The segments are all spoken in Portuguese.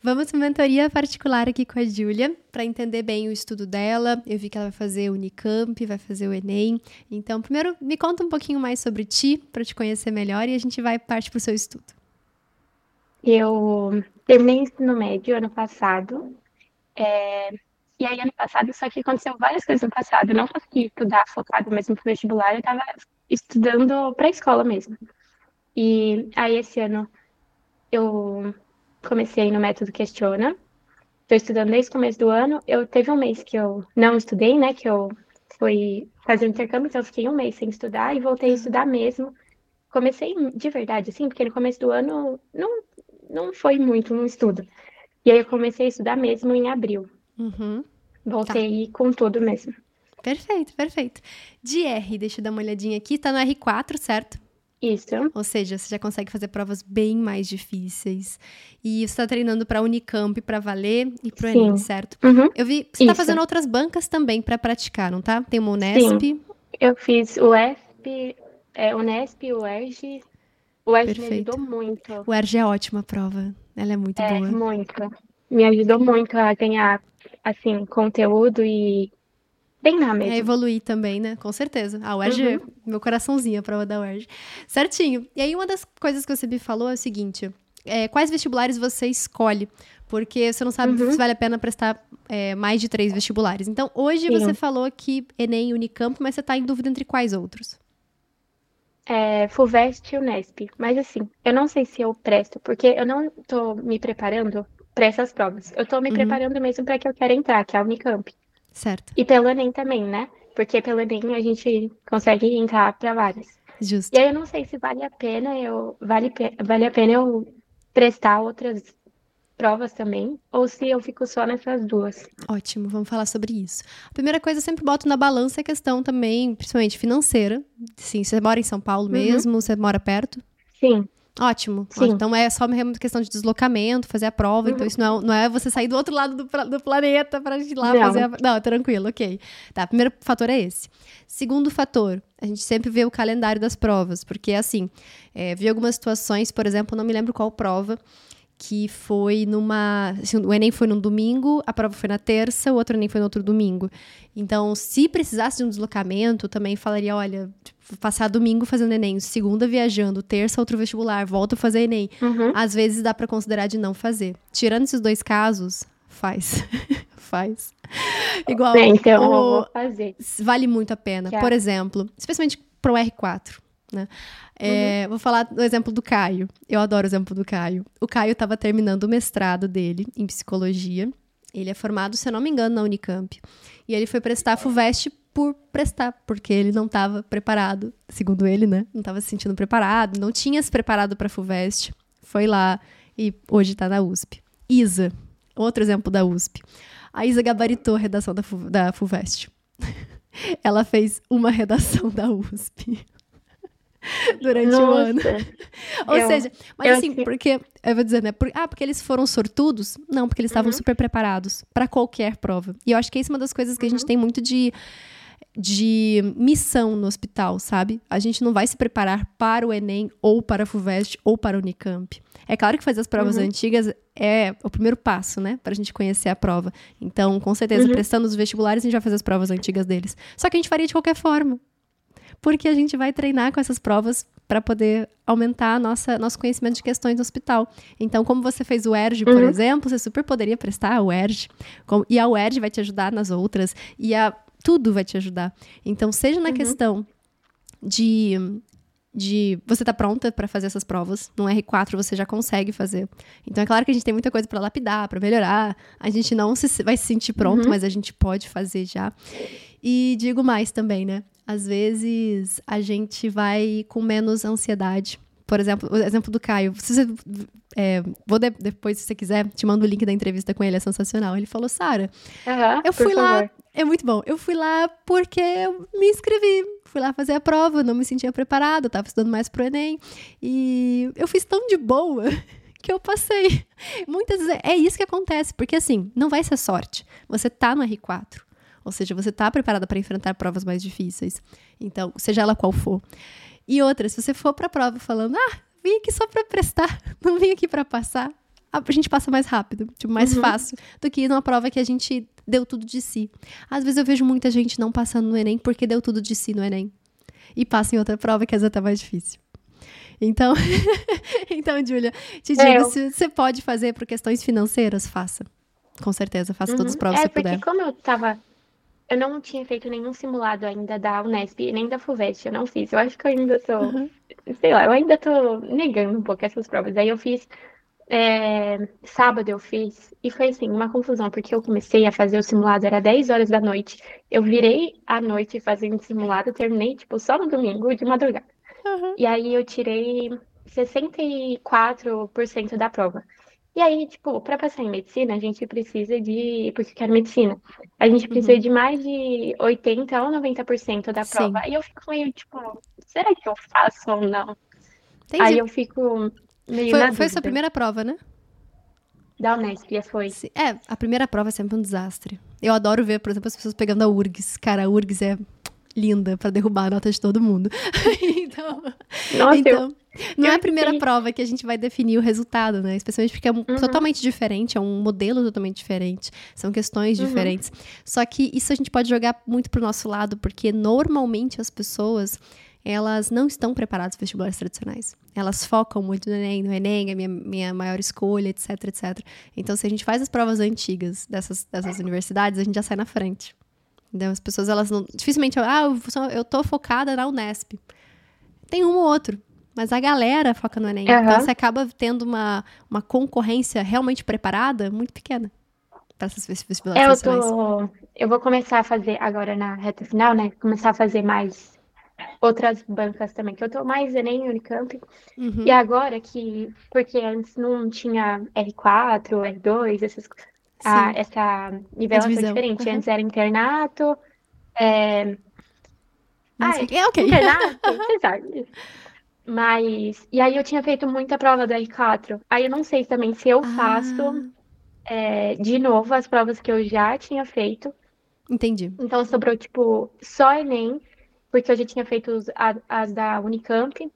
Vamos para mentoria particular aqui com a Júlia, para entender bem o estudo dela. Eu vi que ela vai fazer o Unicamp, vai fazer o Enem. Então, primeiro, me conta um pouquinho mais sobre ti, para te conhecer melhor, e a gente vai parte para o seu estudo. Eu terminei o ensino médio ano passado. É... E aí, ano passado, só que aconteceu várias coisas no passado. Eu não consegui estudar focado mesmo pro vestibular, eu estava estudando para a escola mesmo. E aí, esse ano, eu comecei no método Questiona. Estou estudando desde o começo do ano. Eu teve um mês que eu não estudei, né? Que eu fui fazer um intercâmbio, então eu fiquei um mês sem estudar e voltei a estudar mesmo. Comecei de verdade, assim, porque no começo do ano não, não foi muito no estudo. E aí eu comecei a estudar mesmo em abril. Uhum. Voltei tá. com tudo mesmo. Perfeito, perfeito. De R, deixa eu dar uma olhadinha aqui, tá no R4, certo? Isso. Ou seja, você já consegue fazer provas bem mais difíceis. E você está treinando para Unicamp para valer e para o Enem, certo? Uhum. Eu vi, você está fazendo outras bancas também para praticar, não tá? Tem uma Unesp. Sim. Eu fiz o ESP, é, Unesp, o ERG. O Perfeito. me ajudou muito. O ERG é ótima prova. Ela é muito é, boa. Muito. Me ajudou muito a ganhar, assim, conteúdo e treinar mesmo. É evoluir também, né? Com certeza. A UERJ, uhum. meu coraçãozinho, a prova da UERJ. Certinho. E aí, uma das coisas que você me falou é o seguinte: é, quais vestibulares você escolhe? Porque você não sabe uhum. se vale a pena prestar é, mais de três vestibulares. Então, hoje Sim. você falou que Enem e Unicamp, mas você está em dúvida entre quais outros? É, FUVEST e Unesp. Mas assim, eu não sei se eu presto, porque eu não estou me preparando para essas provas. Eu estou me uhum. preparando mesmo para que eu quero entrar, que é a Unicamp. Certo. E pelo Enem também, né? Porque pelo Enem a gente consegue entrar para várias. Justo. E aí eu não sei se vale a pena eu vale, vale a pena eu prestar outras provas também, ou se eu fico só nessas duas. Ótimo, vamos falar sobre isso. A primeira coisa, eu sempre boto na balança a questão também, principalmente financeira. Sim, você mora em São Paulo uhum. mesmo? Você mora perto? Sim. Ótimo. Ótimo. Então é só uma questão de deslocamento, fazer a prova. Então, uhum. Então isso não é, não é você sair do outro lado do, do planeta para ir lá não. fazer a. Não, tranquilo, ok. Tá, primeiro fator é esse. Segundo fator, a gente sempre vê o calendário das provas, porque assim, é, vi algumas situações, por exemplo, não me lembro qual prova, que foi numa. Assim, o Enem foi num domingo, a prova foi na terça, o outro Enem foi no outro domingo. Então, se precisasse de um deslocamento, também falaria: olha, passar domingo fazendo Enem, segunda viajando, terça outro vestibular, volta a fazer Enem. Uhum. Às vezes dá para considerar de não fazer. Tirando esses dois casos, faz. faz. Igual. Bem, então o... vou fazer. Vale muito a pena. Por exemplo, especialmente pro R4. Né? É, uhum. Vou falar do exemplo do Caio. Eu adoro o exemplo do Caio. O Caio estava terminando o mestrado dele em psicologia. Ele é formado, se eu não me engano, na Unicamp. E ele foi prestar a FUVEST por prestar, porque ele não estava preparado, segundo ele, né? Não estava se sentindo preparado, não tinha se preparado para a FUVEST. Foi lá e hoje está na USP. Isa, outro exemplo da USP. A Isa gabaritou a redação da, Fu, da FUVEST. Ela fez uma redação da USP. durante Nossa. o ano. Ou eu, seja, mas assim, assim, porque, eu vou dizer, né? Por, ah, porque eles foram sortudos? Não, porque eles estavam uhum. super preparados para qualquer prova. E eu acho que isso é uma das coisas que uhum. a gente uhum. tem muito de de missão no hospital, sabe? A gente não vai se preparar para o Enem ou para a FUVEST ou para a Unicamp. É claro que fazer as provas uhum. antigas é o primeiro passo, né? Para a gente conhecer a prova. Então, com certeza, uhum. prestando os vestibulares, a gente vai fazer as provas antigas deles. Só que a gente faria de qualquer forma porque a gente vai treinar com essas provas para poder aumentar a nossa, nosso conhecimento de questões no hospital. Então, como você fez o ERG, por uhum. exemplo, você super poderia prestar o ERG, e a UERJ vai te ajudar nas outras, e a tudo vai te ajudar. Então, seja na uhum. questão de de você tá pronta para fazer essas provas. No R4 você já consegue fazer. Então é claro que a gente tem muita coisa para lapidar, para melhorar. A gente não se, vai se sentir pronto, uhum. mas a gente pode fazer já. E digo mais também, né? Às vezes a gente vai com menos ansiedade. Por exemplo, o exemplo do Caio. Se você, é, vou de, depois, se você quiser, te mando o link da entrevista com ele, é sensacional. Ele falou, Sara, uhum, eu fui lá. É muito bom. Eu fui lá porque eu me inscrevi. Fui lá fazer a prova, não me sentia preparada, estava estudando mais pro Enem. E eu fiz tão de boa que eu passei. Muitas vezes é isso que acontece, porque assim, não vai ser sorte. Você tá no R4. Ou seja, você está preparada para enfrentar provas mais difíceis. Então, seja ela qual for. E outra, se você for para a prova falando, ah, vim aqui só para prestar, não vim aqui para passar, a gente passa mais rápido, tipo, mais uhum. fácil, do que numa prova que a gente deu tudo de si. Às vezes eu vejo muita gente não passando no Enem porque deu tudo de si no Enem. E passa em outra prova que às vezes é mais difícil. Então, então, Júlia, te digo, eu... se você pode fazer por questões financeiras, faça. Com certeza, faça uhum. todas as uhum. provas é, que você puder. É, porque como eu tava eu não tinha feito nenhum simulado ainda da Unesp, nem da FUVEST, eu não fiz. Eu acho que eu ainda tô, uhum. sei lá, eu ainda tô negando um pouco essas provas. Aí eu fiz, é, sábado eu fiz, e foi assim, uma confusão, porque eu comecei a fazer o simulado, era 10 horas da noite, eu virei à noite fazendo simulado, terminei, tipo, só no domingo, de madrugada. Uhum. E aí eu tirei 64% da prova. E aí, tipo, para passar em medicina, a gente precisa de. Porque eu quero medicina. A gente precisa uhum. de mais de 80% ou 90% da prova. Sim. E eu fico meio, tipo, será que eu faço ou não? Entendi. Aí eu fico meio. Foi, foi a sua primeira prova, né? Da Unesp, foi. É, a primeira prova é sempre um desastre. Eu adoro ver, por exemplo, as pessoas pegando a URGS. Cara, a URGS é linda para derrubar a nota de todo mundo. então, Nossa, então não é a primeira sei. prova que a gente vai definir o resultado, né? Especialmente porque é um, uhum. totalmente diferente, é um modelo totalmente diferente, são questões uhum. diferentes. Só que isso a gente pode jogar muito pro nosso lado, porque normalmente as pessoas elas não estão preparadas para vestibulares tradicionais. Elas focam muito no Enem, no Enem, é minha, minha maior escolha, etc, etc. Então, se a gente faz as provas antigas dessas, dessas universidades, a gente já sai na frente. Então, as pessoas, elas não. Dificilmente, ah, eu tô focada na Unesp. Tem um ou outro. Mas a galera foca no Enem. Uhum. Então, você acaba tendo uma, uma concorrência realmente preparada muito pequena para essas vestibulares eu tô Eu vou começar a fazer agora na reta final, né? Começar a fazer mais outras bancas também, que eu tô mais Enem, Unicamp. Uhum. E agora que, porque antes não tinha R4, R2, essas a, essa nivelação diferente. Uhum. Antes era internato. É... Ah, é ok. Internato, você sabe. Mas. E aí eu tinha feito muita prova do R4. Aí eu não sei também se eu ah. faço é, de novo as provas que eu já tinha feito. Entendi. Então sobrou, tipo, só Enem, porque eu já tinha feito as, as da Unicamp.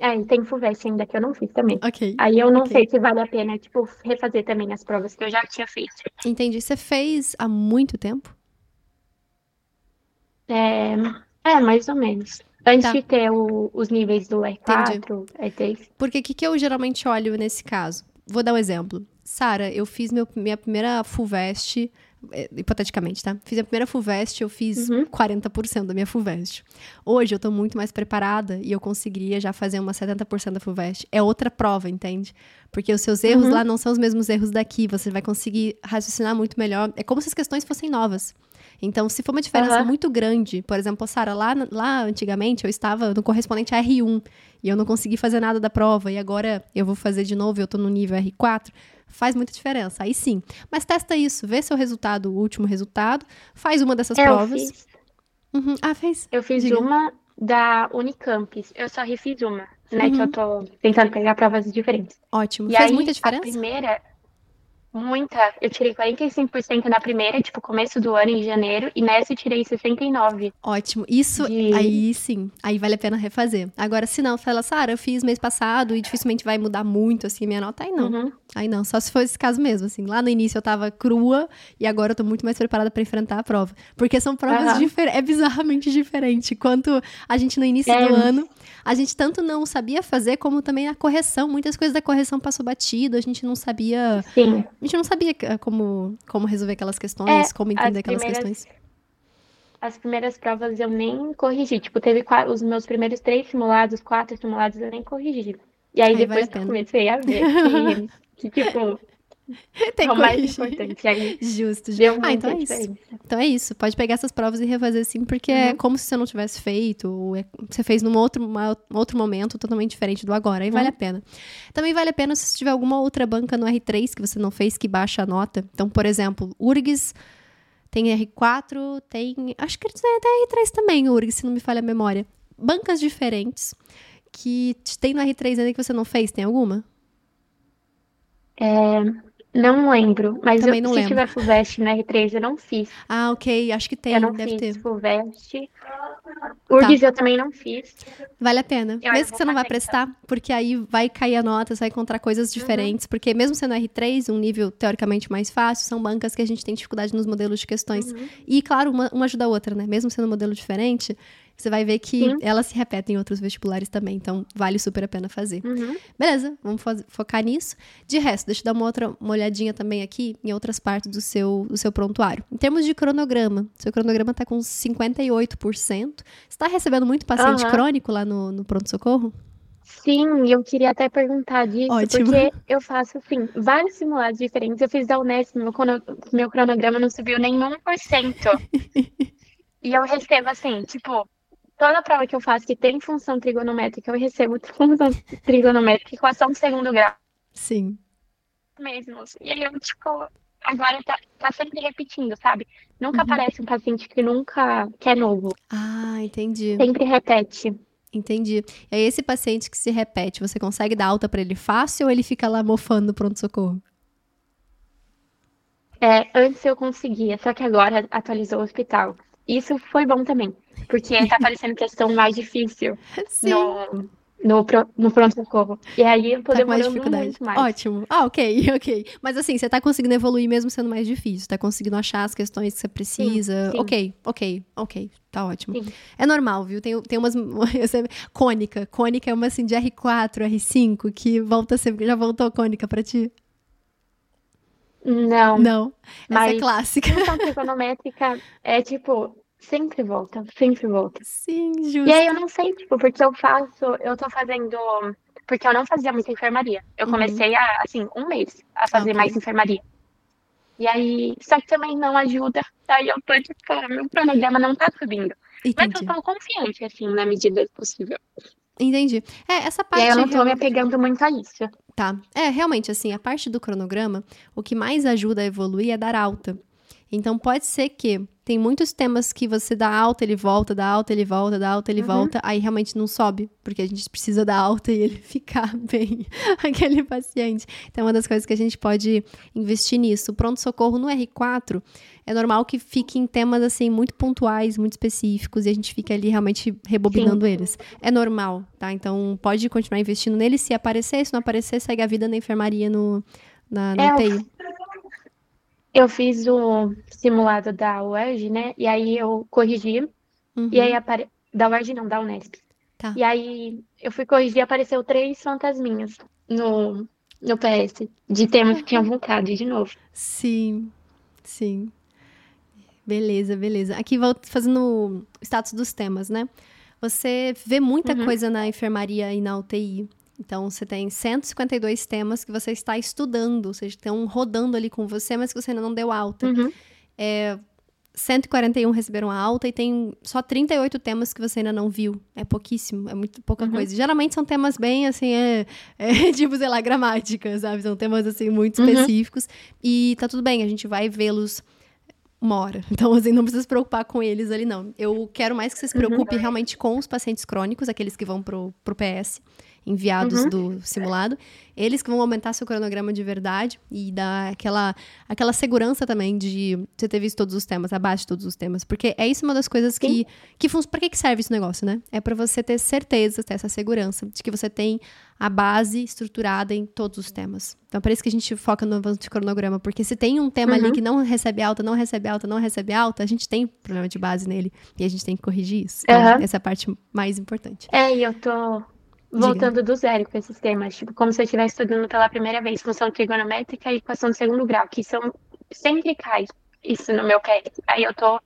É, e tem FUVEST ainda que eu não fiz também. Ok. Aí eu não okay. sei se vale a pena, tipo, refazer também as provas que eu já tinha feito. Entendi. Você fez há muito tempo? É, é mais ou menos. Antes tá. de ter o, os níveis do R4, R3. Porque o que, que eu geralmente olho nesse caso? Vou dar um exemplo. Sara, eu fiz meu, minha primeira FUVEST hipoteticamente, tá? Fiz a primeira FUVEST, eu fiz uhum. 40% da minha FUVEST. Hoje eu tô muito mais preparada e eu conseguiria já fazer uma 70% da FUVEST. É outra prova, entende? Porque os seus erros uhum. lá não são os mesmos erros daqui, você vai conseguir raciocinar muito melhor. É como se as questões fossem novas. Então, se for uma diferença uhum. muito grande, por exemplo, Sara, lá, lá antigamente eu estava no correspondente R1 e eu não consegui fazer nada da prova, e agora eu vou fazer de novo e eu tô no nível R4 faz muita diferença. Aí sim. Mas testa isso, vê seu resultado, o último resultado, faz uma dessas eu provas. Fiz. Uhum. Ah, fez? Eu fiz Diga. uma da Unicamp. Eu só refiz uma, né? Uhum. Que eu uhum. tô tentando pegar provas diferentes. Ótimo. E Fez aí, muita diferença? A primeira, Muita. Eu tirei 45% na primeira, tipo, começo do ano, em janeiro, e nessa eu tirei 69%. Ótimo. Isso, de... aí sim, aí vale a pena refazer. Agora, se não, fala, Sara, eu fiz mês passado e dificilmente vai mudar muito, assim, minha nota, aí não. Uhum. Aí não, só se for esse caso mesmo, assim. Lá no início eu tava crua e agora eu tô muito mais preparada para enfrentar a prova. Porque são provas uhum. diferentes, é bizarramente diferente. Quanto a gente no início é. do ano a gente tanto não sabia fazer, como também a correção. Muitas coisas da correção passou batido, a gente não sabia. Sim. A gente não sabia como, como resolver aquelas questões, é, como entender aquelas questões. As primeiras provas eu nem corrigi. Tipo, teve quatro, os meus primeiros três simulados, quatro simulados, eu nem corrigi. E aí, aí depois vale que eu comecei a ver que, que tipo, Tem é o mais importante. Aí justo, justo. Ah, então é isso. Então é isso. Pode pegar essas provas e refazer assim, porque é uhum. é como se você não tivesse feito, ou é, você fez num outro, uma, outro momento totalmente diferente do agora. Aí uhum. vale a pena. Também vale a pena se tiver alguma outra banca no R3 que você não fez, que baixa a nota. Então, por exemplo, URGS tem R4, tem. Acho que tem até R3 também, URGS, se não me falha a memória. Bancas diferentes que tem no R3 ainda que você não fez, tem alguma? É, Não lembro, mas Também eu, não se lembro. tiver FUVEST na R3 eu não fiz. Ah, ok, acho que tem, eu não deve fiz ter. FUVEST. URGS tá. eu também não fiz. Vale a pena. Eu mesmo que você não vai prestar, então. porque aí vai cair a nota, você vai encontrar coisas uhum. diferentes, uhum. porque mesmo sendo R3, um nível teoricamente mais fácil, são bancas que a gente tem dificuldade nos modelos de questões. Uhum. E, claro, uma, uma ajuda a outra, né? Mesmo sendo um modelo diferente, você vai ver que Sim. elas se repetem em outros vestibulares também, então vale super a pena fazer. Uhum. Beleza, vamos focar nisso. De resto, deixa eu dar uma outra uma olhadinha também aqui em outras partes do seu, do seu prontuário. Em termos de cronograma, seu cronograma está com 58%. Você está recebendo muito paciente uhum. crônico lá no, no pronto-socorro? Sim, eu queria até perguntar disso, Ótimo. porque eu faço, assim, vários simulados diferentes. Eu fiz da Unesp, meu, meu cronograma não subiu nem 1%. e eu recebo, assim, tipo, toda prova que eu faço que tem função trigonométrica, eu recebo função trigonométrica, equação de segundo grau. Sim. Mesmo. E aí eu, tipo, agora tá, tá sempre repetindo, sabe? Nunca uhum. aparece um paciente que nunca, que é novo. Ah, entendi. Sempre repete. Entendi. E aí, esse paciente que se repete, você consegue dar alta para ele fácil ou ele fica lá mofando no pronto-socorro? É, antes eu conseguia, só que agora atualizou o hospital. Isso foi bom também, porque tá aparecendo questão mais difícil Sim. no, no, no pronto-socorro. E aí eu tô tá demorando muito mais. Ótimo. Ah, ok, ok. Mas assim, você tá conseguindo evoluir mesmo sendo mais difícil. Tá conseguindo achar as questões que você precisa. Sim, sim. Ok, ok, ok. Tá ótimo. Sim. É normal, viu? Tem, tem umas. cônica. Cônica é uma assim de R4, R5, que volta sempre. Já voltou cônica pra ti? Não. Não. Essa é clássica. Função trigonométrica é tipo, sempre volta, sempre volta. Sim, justo. E aí eu não sei, tipo, porque eu faço, eu tô fazendo. Porque eu não fazia muita enfermaria. Eu uhum. comecei a, assim, um mês a fazer okay. mais enfermaria. E aí, só que também não ajuda. Aí eu tô, tipo, meu cronograma não tá subindo. Entendi. Mas eu tô confiante, assim, na medida do possível. Entendi. É, essa parte. E aí eu não tô realmente... me apegando muito a isso. Tá. É, realmente, assim, a parte do cronograma, o que mais ajuda a evoluir é dar alta. Então, pode ser que tem muitos temas que você dá alta, ele volta, dá alta, ele volta, dá alta, ele uhum. volta, aí realmente não sobe, porque a gente precisa dar alta e ele ficar bem, aquele paciente. Então, é uma das coisas que a gente pode investir nisso. O pronto-socorro no R4 é normal que fique em temas, assim, muito pontuais, muito específicos, e a gente fica ali realmente rebobinando Sim. eles. É normal, tá? Então, pode continuar investindo nele. Se aparecer, se não aparecer, segue a vida na enfermaria no, na, na é, UTI. Eu fiz o simulado da UERJ, né? E aí eu corrigi. Uhum. E aí apare... Da UERJ não, da Unesp. Tá. E aí eu fui corrigir e apareceu três fantasminhas no, no PS. De temas que tinham voltado de novo. Sim, sim. Beleza, beleza. Aqui vou fazendo o status dos temas, né? Você vê muita uhum. coisa na enfermaria e na UTI. Então, você tem 152 temas que você está estudando, ou seja, estão rodando ali com você, mas que você ainda não deu alta. Uhum. É, 141 receberam alta e tem só 38 temas que você ainda não viu. É pouquíssimo, é muito pouca uhum. coisa. Geralmente são temas bem, assim, é, é, tipo, sei lá, gramática, sabe? São temas, assim, muito uhum. específicos. Uhum. E tá tudo bem, a gente vai vê-los uma hora. Então, assim, não precisa se preocupar com eles ali, não. Eu quero mais que você se uhum. preocupe uhum. realmente com os pacientes crônicos, aqueles que vão pro, pro PS enviados uhum. do simulado. Eles que vão aumentar seu cronograma de verdade e dar aquela, aquela segurança também de você ter visto todos os temas, abaixo de todos os temas. Porque é isso uma das coisas que. que Para que, que serve esse negócio, né? É para você ter certeza, ter essa segurança de que você tem a base estruturada em todos os temas. Então, é por isso que a gente foca no avanço de cronograma, porque se tem um tema uhum. ali que não recebe alta, não recebe alta, não recebe alta, a gente tem problema de base nele e a gente tem que corrigir isso. Então, uhum. essa é a parte mais importante. É, e eu tô voltando Diga. do zero com esses temas, tipo, como se eu estivesse estudando pela primeira vez função trigonométrica e equação de segundo grau, que são sempre cai isso no meu pé. Aí eu tô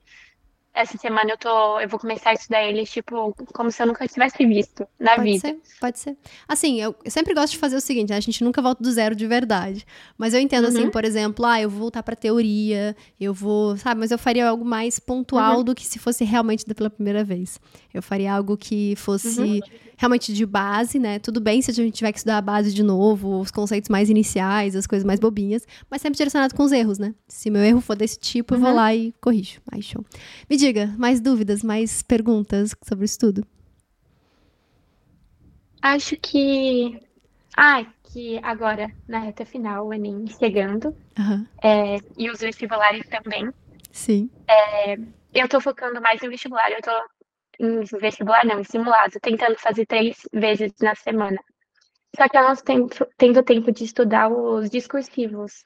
essa semana eu tô, eu vou começar a estudar eles, tipo, como se eu nunca tivesse visto na pode vida. Ser, pode ser. Assim, eu, eu sempre gosto de fazer o seguinte, né? a gente nunca volta do zero de verdade. Mas eu entendo, assim, uhum. assim, por exemplo, ah, eu vou voltar pra teoria, eu vou, sabe, mas eu faria algo mais pontual uhum. do que se fosse realmente pela primeira vez. Eu faria algo que fosse uhum. realmente de base, né? Tudo bem se a gente tiver que estudar a base de novo, os conceitos mais iniciais, as coisas mais bobinhas, mas sempre direcionado com os erros, né? Se meu erro for desse tipo, eu vou uhum. lá e corrijo. Aí, show. Me diga, mais dúvidas, mais perguntas sobre o estudo? Acho que. Ah, que agora, na reta final, o Enem chegando, Aham. é, e os vestibulares também, Sim. é, eu tô focando mais no vestibular. Eu tô em vestibular, não, em simulado, tentando fazer três vezes na semana. Só que eu não tenho tendo tempo de estudar os discursivos.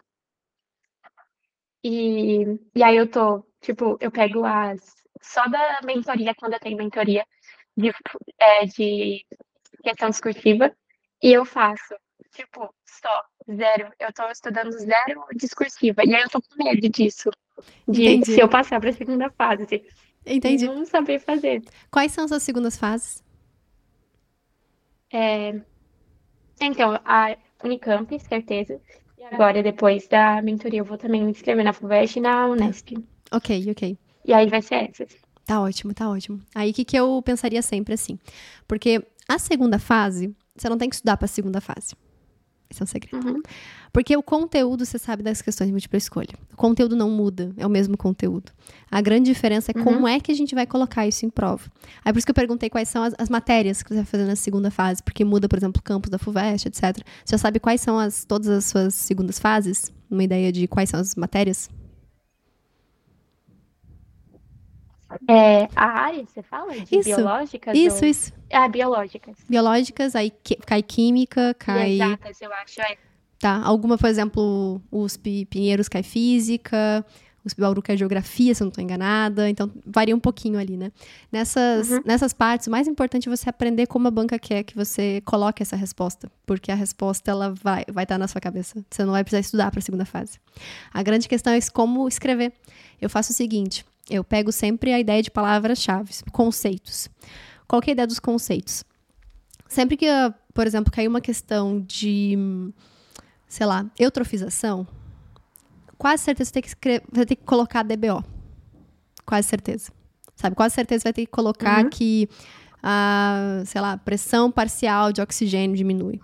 E, e aí eu tô, tipo, eu pego as. Só da mentoria, quando eu tenho mentoria de, é, de questão discursiva, e eu faço, tipo, só, zero. Eu tô estudando zero discursiva. E aí eu tô com medo disso. De Entendi. se eu passar pra segunda fase. Entendi. Não saber fazer. Quais são as suas segundas fases? É, Então, a Unicamp, certeza. E agora, depois da mentoria, eu vou também me inscrever na FUVEST e na Unesp. Ok, ok. E aí vai ser essas. Tá ótimo, tá ótimo. Aí o que, que eu pensaria sempre assim? Porque a segunda fase, você não tem que estudar pra segunda fase. Esse é um segredo. Uhum. Porque o conteúdo, você sabe das questões de múltipla escolha. O conteúdo não muda, é o mesmo conteúdo. A grande diferença é como é que a gente vai colocar isso em prova. Aí por isso que eu perguntei quais são as, as matérias que você vai fazer na segunda fase, porque muda, por exemplo, o campus da FUVEST, etc. Você já sabe quais são as, todas as suas segundas fases? Uma ideia de quais são as matérias? É, a área, você fala? De Isso, biológicas? Isso, ou... isso. Ah, biológicas. Biológicas, aí cai química, cai. exatas, eu acho. É. Tá, alguma, por exemplo, USP Pinheiros cai física, USP Bauru cai geografia, se eu não estou enganada, então varia um pouquinho ali, né? Nessas, Uhum. nessas partes, o mais importante é você aprender como a banca quer que você coloque essa resposta, porque a resposta ela vai vai estar na sua cabeça. Você não vai precisar estudar para a segunda fase. A grande questão é como escrever. Eu faço o seguinte, eu pego sempre a ideia de palavras-chave, conceitos. Qual é a ideia dos conceitos? Sempre que, ah, por exemplo, cair uma questão de sei lá, eutrofização, quase certeza você tem que escrever, vai ter que colocar DBO. Quase certeza. Sabe? Quase certeza vai ter que colocar Uhum. que a, sei lá, pressão parcial de oxigênio diminui.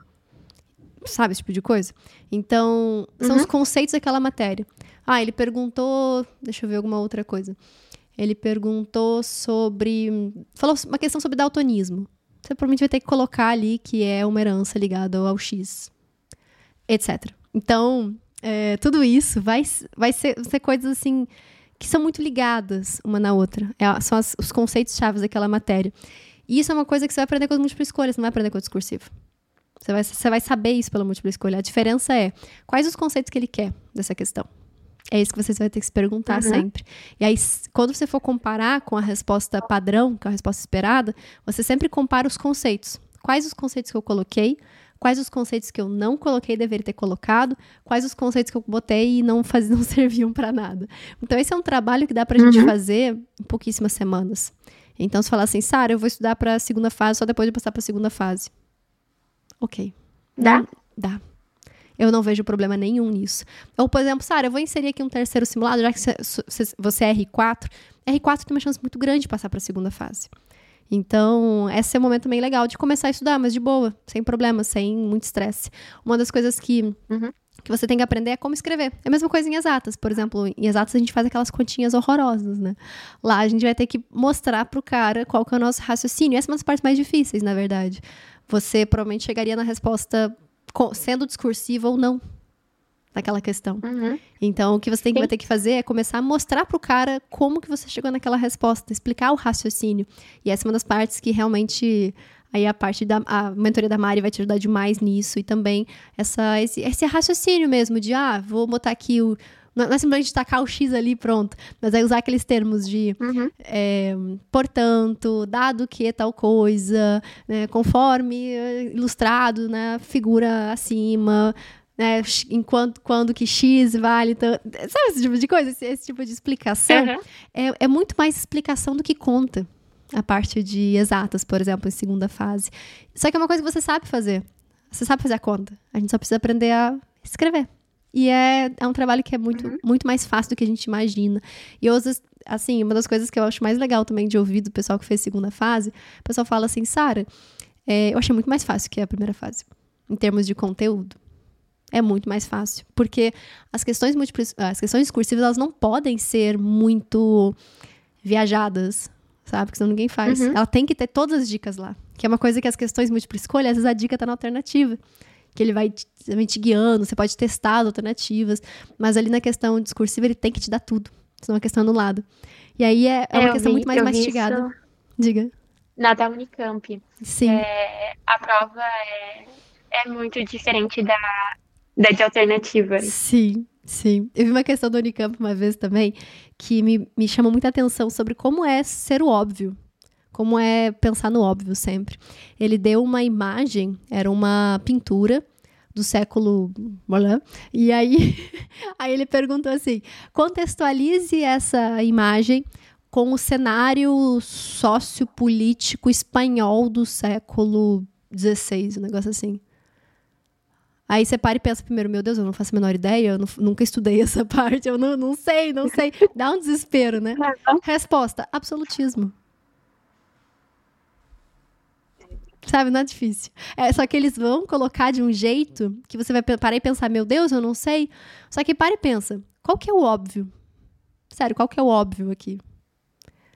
Sabe esse tipo de coisa? Então, são Uhum. os conceitos daquela matéria. Ah, ele perguntou, deixa eu ver alguma outra coisa. Ele perguntou sobre, falou uma questão sobre daltonismo. Você provavelmente vai ter que colocar ali que é uma herança ligada ao X, etc. Então, é, tudo isso vai, vai ser, ser coisas assim que são muito ligadas uma na outra. É, são as- os conceitos chaves daquela matéria. E isso é uma coisa que você vai aprender com as múltiplas escolhas, não vai aprender com o discursivo. Você vai, você vai saber isso pela múltipla escolha. A diferença é quais os conceitos que ele quer dessa questão. É isso que você vai ter que se perguntar Uhum. sempre. E aí, quando você for comparar com a resposta padrão, com a resposta esperada, você sempre compara os conceitos. Quais os conceitos que eu coloquei? Quais os conceitos que eu não coloquei e deveria ter colocado? Quais os conceitos que eu botei e não, faz, não serviam para nada? Então, esse é um trabalho que dá pra gente Uhum. fazer em pouquíssimas semanas. Então, se falar assim, Sara, eu vou estudar para a segunda fase só depois de passar para a segunda fase. Ok. Dá? Dá. Eu não vejo problema nenhum nisso. Ou, por exemplo, Sara, eu vou inserir aqui um terceiro simulado, já que você- é R4. R4 tem uma chance muito grande de passar para a segunda fase. Então, esse é um momento bem legal de começar a estudar, mas de boa, sem problema, sem muito estresse. Uma das coisas que, Uhum. que você tem que aprender é como escrever. É a mesma coisa em exatas. Por exemplo, em exatas a gente faz aquelas continhas horrorosas, né? Lá a gente vai ter que mostrar pro cara qual que é o nosso raciocínio. Essa é uma das partes mais difíceis, na verdade. Você provavelmente chegaria na resposta sendo discursiva ou não naquela questão. Uhum. Então, o que você tem que, vai ter que fazer é começar a mostrar pro cara como que você chegou naquela resposta, explicar o raciocínio. E essa é uma das partes que realmente aí a parte da a mentoria da Mari vai te ajudar demais nisso e também essa esse, esse raciocínio mesmo de ah, vou botar aqui o não não é simplesmente tacar o X ali pronto, mas é usar aqueles termos de Uhum. é, portanto, dado que tal coisa, né, conforme eh, ilustrado na figura acima, né, enquanto quando que X vale, tan- sabe esse tipo de coisa, esse, esse tipo de explicação Uhum. é, é muito mais explicação do que conta a parte de exatas, por exemplo, em segunda fase. Só que é uma coisa que você sabe fazer. Você sabe fazer a conta. A gente só precisa aprender a escrever. E é, é um trabalho que é muito, muito mais fácil do que a gente imagina. E vezes, assim, uma das coisas que eu acho mais legal também de ouvir do pessoal que fez segunda fase, o pessoal fala assim, Sara, é, eu achei muito mais fácil que a primeira fase, em termos de conteúdo. É muito mais fácil. Porque as questões múltiplas, as questões discursivas, elas não podem ser muito viajadas, sabe? Porque senão ninguém faz. Uhum. Ela tem que ter todas as dicas lá. Que é uma coisa que as questões múltipla escolha, às vezes a dica tá na alternativa. Que ele vai te, guiando, você pode testar alternativas, mas ali na questão discursiva ele tem que te dar tudo, senão a questão é anulada. E aí é, é uma questão vi, muito mais mastigada. Diga. Na da Unicamp. Sim. É, a prova é, é muito diferente da, da de alternativa. Sim, sim. Eu vi uma questão do Unicamp uma vez também que me, me chamou muita atenção sobre como é ser o óbvio. Como é pensar no óbvio sempre. Ele deu uma imagem, era uma pintura do século. E aí, aí ele perguntou assim: contextualize essa imagem com o cenário sociopolítico espanhol do século XVI, um negócio assim. Aí você para e pensa primeiro, meu Deus, eu não faço a menor ideia, eu não, nunca estudei essa parte, eu não, não sei, não sei. Dá um desespero, né? Resposta: absolutismo. Sabe, não é difícil. É, só que eles vão colocar de um jeito que você vai parar e pensar, meu Deus, eu não sei. Só que para e pensa, qual que é o óbvio? Sério, qual que é o óbvio aqui?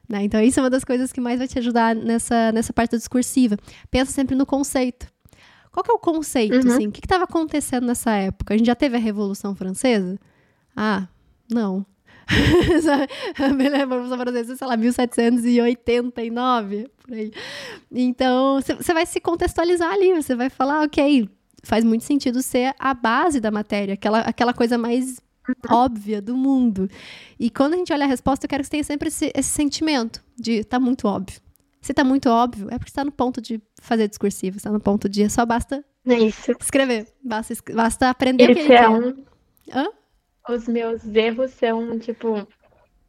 Né? Então, isso é uma das coisas que mais vai te ajudar nessa, nessa parte discursiva. Pensa sempre no conceito. Qual que é o conceito, uhum. assim? O que estava acontecendo nessa época? A gente já teve a Revolução Francesa? Ah, não. Me lembro, Revolução Francesa, sei lá, 1789, por aí. Então, você vai se contextualizar ali, você vai falar, ok, faz muito sentido ser a base da matéria, aquela, aquela coisa mais óbvia do mundo. E quando a gente olha a resposta, eu quero que você tenha sempre esse, esse sentimento de tá muito óbvio. Se tá muito óbvio, é porque está no ponto de fazer discursivo, está no ponto de só basta Isso. escrever, basta, basta aprender Esse o que ele é um... Hã? Os meus erros são, tipo,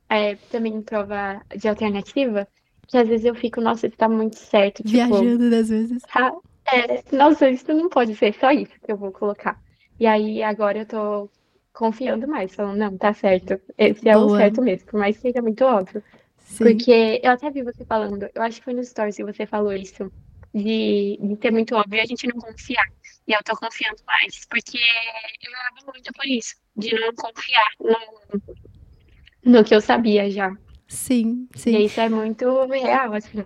é, também prova de alternativa, que às vezes eu fico, nossa, isso tá muito certo. Tipo, Viajando das vezes. Tá, é, nossa, isso não pode ser só isso que eu vou colocar. E aí agora eu tô confiando mais, falando, não, tá certo. Esse é Boa. o certo mesmo, por mais que seja muito óbvio. Sim. Porque eu até vi você falando, eu acho que foi no Stories que você falou isso, de, de ter muito óbvio e a gente não confiar. E eu tô confiando mais, porque eu errava muito por isso, de não confiar no, no que eu sabia já. Sim, sim. E isso é muito real, assim.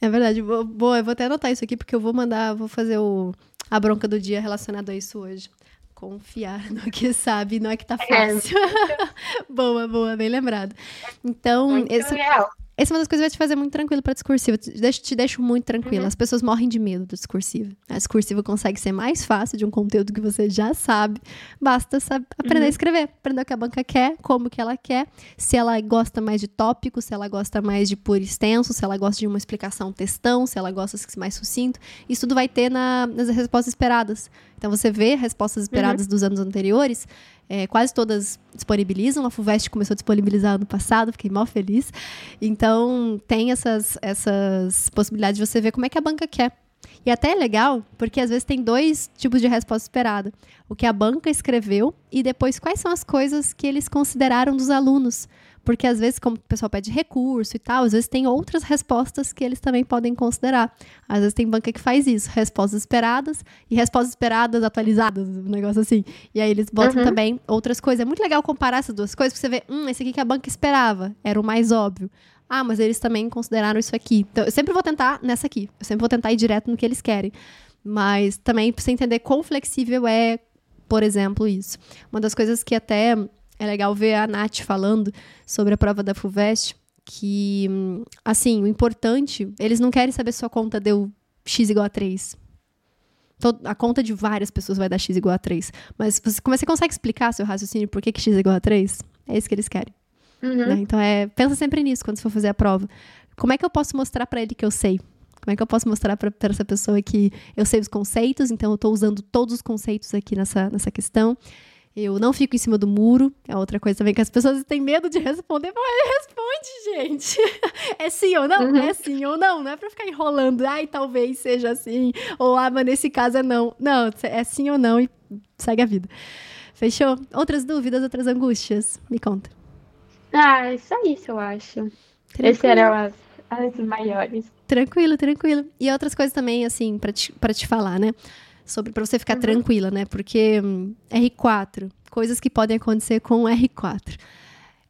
É verdade. Boa, eu vou até anotar isso aqui, porque eu vou mandar, vou fazer o, a bronca do dia relacionado a isso hoje confiar no que sabe, não é que tá é. fácil. É. boa, boa, bem lembrado. Então, muito esse, real. Essa é uma das coisas que vai te fazer muito tranquilo para discursiva. Te deixo, te deixo muito tranquila. Uhum. As pessoas morrem de medo do discursivo. A discursiva consegue ser mais fácil de um conteúdo que você já sabe. Basta saber, aprender uhum. a escrever, aprender o que a banca quer, como que ela quer, se ela gosta mais de tópico, se ela gosta mais de por extenso, se ela gosta de uma explicação textão, se ela gosta de mais sucinto. Isso tudo vai ter na, nas respostas esperadas. Então você vê respostas esperadas uhum. dos anos anteriores é, quase todas disponibilizam. A FUVEST começou a disponibilizar ano passado, fiquei mal feliz. Então, tem essas, essas possibilidades de você ver como é que a banca quer. E até é legal, porque às vezes tem dois tipos de resposta esperada. O que a banca escreveu e depois quais são as coisas que eles consideraram dos alunos. Porque às vezes, como o pessoal pede recurso e tal, às vezes tem outras respostas que eles também podem considerar. Às vezes tem banca que faz isso, respostas esperadas e respostas esperadas atualizadas, um negócio assim. E aí eles botam uhum. também outras coisas. É muito legal comparar essas duas coisas, porque você vê, hum, esse aqui que a banca esperava, era o mais óbvio. Ah, mas eles também consideraram isso aqui. Então, eu sempre vou tentar nessa aqui. Eu sempre vou tentar ir direto no que eles querem. Mas também pra você entender quão flexível é, por exemplo, isso. Uma das coisas que até é legal ver a Nath falando sobre a prova da FUVEST, que, assim, o importante, eles não querem saber se sua conta deu x igual a 3. a conta de várias pessoas vai dar x igual a 3. Mas você, como você consegue explicar seu raciocínio por que, que x é igual a 3? É isso que eles querem. Uhum. Né? Então, é, pensa sempre nisso quando você for fazer a prova. Como é que eu posso mostrar para ele que eu sei? Como é que eu posso mostrar para essa pessoa que eu sei os conceitos, então eu estou usando todos os conceitos aqui nessa, nessa questão? Eu não fico em cima do muro. É outra coisa também que as pessoas têm medo de responder. Mas responde, gente. É sim ou não? Uhum. É sim ou não. Não é pra ficar enrolando. Ai, talvez seja assim. Ou, ah, mas nesse caso é não. Não, é sim ou não e segue a vida. Fechou? Outras dúvidas, outras angústias? Me conta. Ah, é só isso, eu acho. Essas eram as, as maiores. Tranquilo, tranquilo. E outras coisas também, assim, pra te, pra te falar, né? Sobre para você ficar uhum. tranquila, né? Porque hum, R4, coisas que podem acontecer com R4.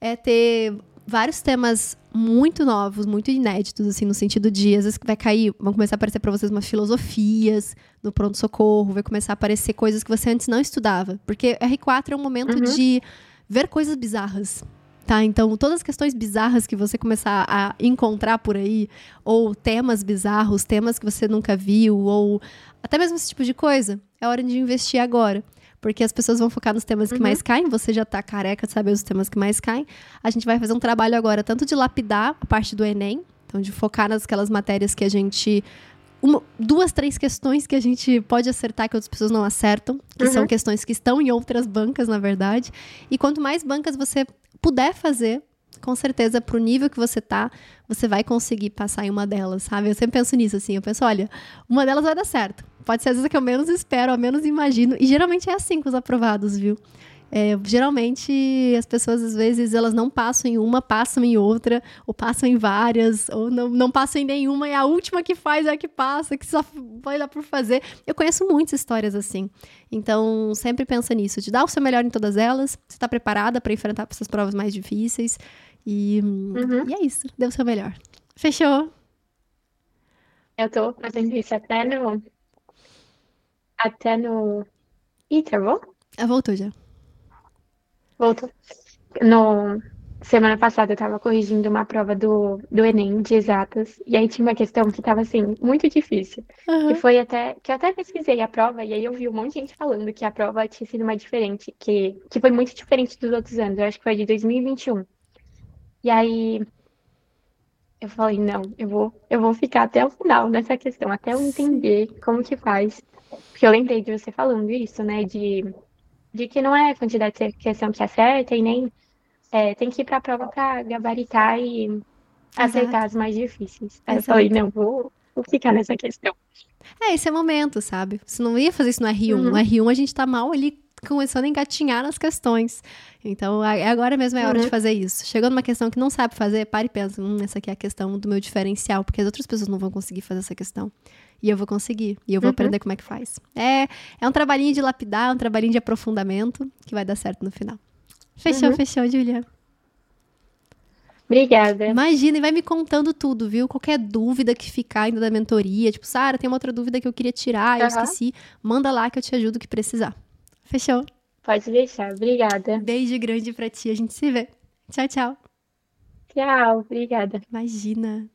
É ter vários temas muito novos, muito inéditos, assim, no sentido de, às vezes vai cair, vão começar a aparecer para vocês umas filosofias no pronto-socorro, vai começar a aparecer coisas que você antes não estudava. Porque R4 é um momento uhum. de ver coisas bizarras, tá? Então, todas as questões bizarras que você começar a encontrar por aí, ou temas bizarros, temas que você nunca viu, ou até mesmo esse tipo de coisa, é hora de investir agora porque as pessoas vão focar nos temas uhum. que mais caem, você já tá careca de saber os temas que mais caem. A gente vai fazer um trabalho agora tanto de lapidar a parte do Enem, então de focar nasquelas matérias que a gente uma, duas, três questões que a gente pode acertar que outras pessoas não acertam, que uhum. são questões que estão em outras bancas, na verdade. E quanto mais bancas você puder fazer, com certeza, pro nível que você tá, você vai conseguir passar em uma delas, sabe? Eu sempre penso nisso, assim. Eu penso, olha, uma delas vai dar certo. Pode ser às vezes a que eu menos espero, a menos imagino. E geralmente é assim com os aprovados, viu? É, geralmente as pessoas às vezes elas não passam em uma, passam em outra, ou passam em várias, ou não, não passam em nenhuma, e a última que faz é a que passa, que só vai lá por fazer. Eu conheço muitas histórias assim. Então, sempre pensa nisso, de dar o seu melhor em todas elas, você está preparada para enfrentar essas provas mais difíceis. E, uhum. e é isso, dê o seu melhor. Fechou? Eu tô fazendo isso até no. Até no. Ih, travou? Ah, voltou já. Voltou. No, semana passada eu tava corrigindo uma prova do, do Enem de exatas, e aí tinha uma questão que tava assim, muito difícil. Uhum. Que foi até. Que eu até pesquisei a prova, e aí eu vi um monte de gente falando que a prova tinha sido mais diferente, que, que foi muito diferente dos outros anos. Eu acho que foi de 2021. E aí eu falei, não, eu vou, eu vou ficar até o final nessa questão, até eu entender como que faz. Porque eu lembrei de você falando isso, né? De, de que não é a quantidade de questão que acerta e nem é, tem que ir para a prova para gabaritar e Exato. acertar as mais difíceis. Aí eu falei, não, vou, vou ficar nessa questão. É, esse é o momento, sabe? Você não ia fazer isso no R1. Uhum. No R1 a gente tá mal ali começando a engatinhar nas questões. Então, agora mesmo é hora uhum. de fazer isso. Chegou numa questão que não sabe fazer, pare e pensa, hum, essa aqui é a questão do meu diferencial, porque as outras pessoas não vão conseguir fazer essa questão. E eu vou conseguir. E eu vou uhum. aprender como é que faz. É, é um trabalhinho de lapidar, um trabalhinho de aprofundamento, que vai dar certo no final. Fechou, uhum. fechou, Julia. Obrigada. Imagina, e vai me contando tudo, viu? Qualquer dúvida que ficar ainda da mentoria, tipo, Sara, tem uma outra dúvida que eu queria tirar, eu esqueci. Manda lá que eu te ajudo o que precisar. Fechou? Pode deixar. Obrigada. Beijo grande pra ti. A gente se vê. Tchau, tchau. Tchau. Obrigada. Imagina.